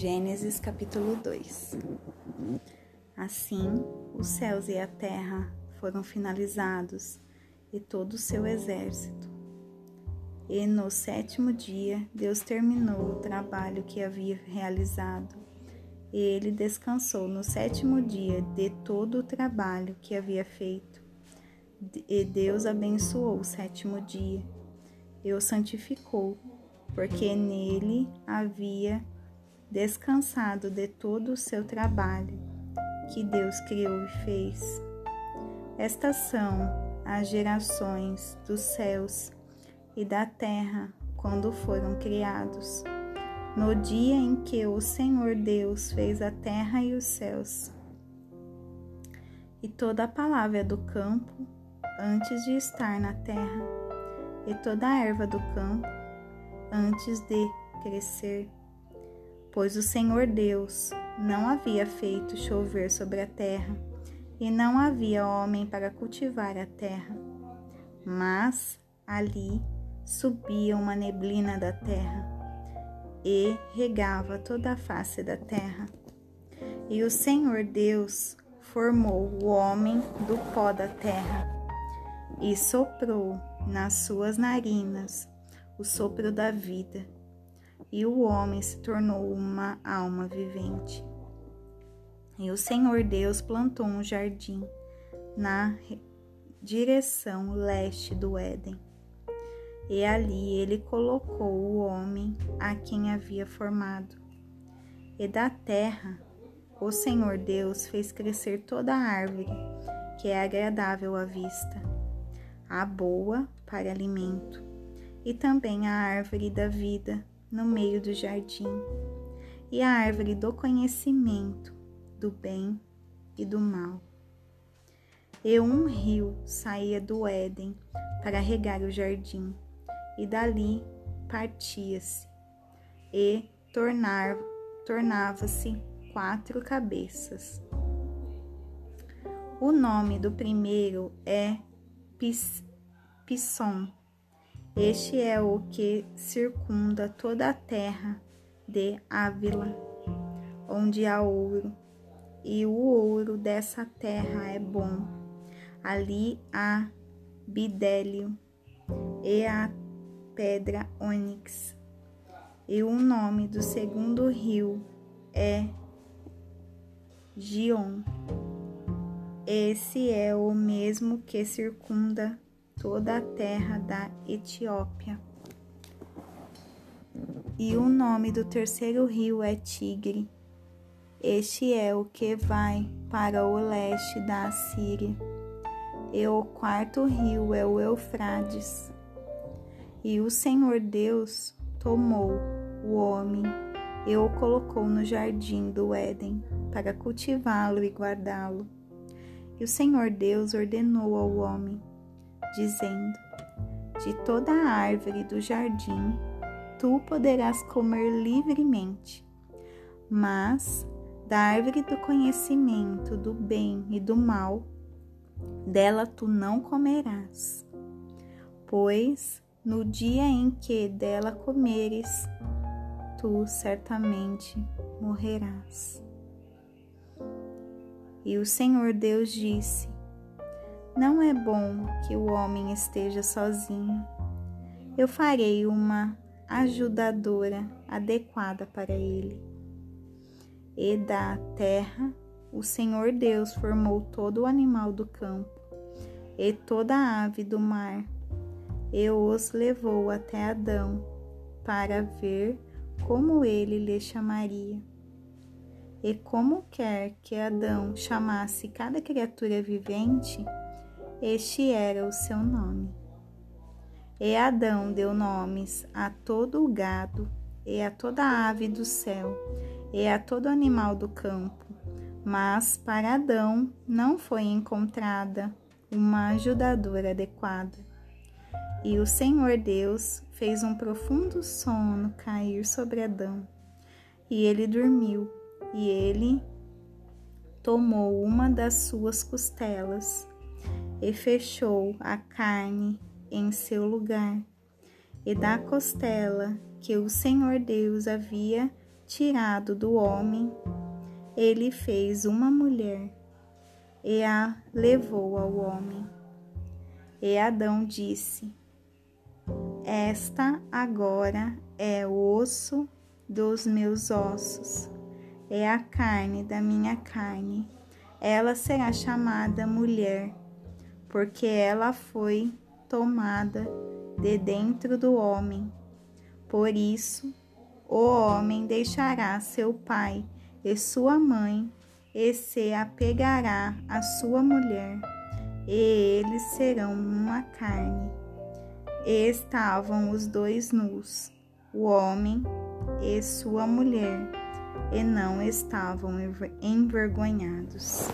Gênesis capítulo 2 Assim, os céus e a terra foram finalizados e todo o seu exército. E no sétimo dia, Deus terminou o trabalho que havia realizado. E ele descansou no sétimo dia de todo o trabalho que havia feito. E Deus abençoou o sétimo dia e o santificou, porque nele havia descansado de todo o seu trabalho que Deus criou e fez. Estas são as gerações dos céus e da terra quando foram criados, no dia em que o Senhor Deus fez a terra e os céus. E toda a palavra do campo antes de estar na terra, e toda a erva do campo antes de crescer pois o Senhor Deus não havia feito chover sobre a terra, e não havia homem para cultivar a terra. Mas ali subia uma neblina da terra e regava toda a face da terra. E o Senhor Deus formou o homem do pó da terra e soprou nas suas narinas o sopro da vida e o homem se tornou uma alma vivente. E o Senhor Deus plantou um jardim na direção leste do Éden. E ali ele colocou o homem a quem havia formado. E da terra o Senhor Deus fez crescer toda a árvore que é agradável à vista, a boa para alimento, e também a árvore da vida no meio do jardim, e a árvore do conhecimento do bem e do mal. E um rio saía do Éden para regar o jardim, e dali partia-se, e tornava-se quatro cabeças. O nome do primeiro é Pis, Pisson, este é o que circunda toda a terra de Ávila, onde há ouro, e o ouro dessa terra é bom. Ali há bidélio e a pedra ônix. E o nome do segundo rio é Gion. Esse é o mesmo que circunda toda a terra da Etiópia. E o nome do terceiro rio é Tigre. Este é o que vai para o leste da Assíria. E o quarto rio é o Eufrades. E o Senhor Deus tomou o homem e o colocou no jardim do Éden para cultivá-lo e guardá-lo. E o Senhor Deus ordenou ao homem: dizendo: De toda a árvore do jardim tu poderás comer livremente, mas da árvore do conhecimento do bem e do mal, dela tu não comerás, pois no dia em que dela comeres, tu certamente morrerás. E o Senhor Deus disse: não é bom que o homem esteja sozinho. Eu farei uma ajudadora adequada para ele. E da terra o Senhor Deus formou todo o animal do campo e toda a ave do mar, e os levou até Adão para ver como ele lhe chamaria. E como quer que Adão chamasse cada criatura vivente, este era o seu nome. E Adão deu nomes a todo o gado, e a toda ave do céu, e a todo animal do campo. Mas para Adão não foi encontrada uma ajudadora adequada. E o Senhor Deus fez um profundo sono cair sobre Adão. E ele dormiu, e ele tomou uma das suas costelas e fechou a carne em seu lugar, e da costela que o Senhor Deus havia tirado do homem, ele fez uma mulher e a levou ao homem. E Adão disse: Esta agora é o osso dos meus ossos, é a carne da minha carne. Ela será chamada mulher, porque ela foi tomada de dentro do homem. Por isso, o homem deixará seu pai e sua mãe e se apegará à sua mulher, e eles serão uma carne. E estavam os dois nus, o homem e sua mulher, e não estavam envergonhados.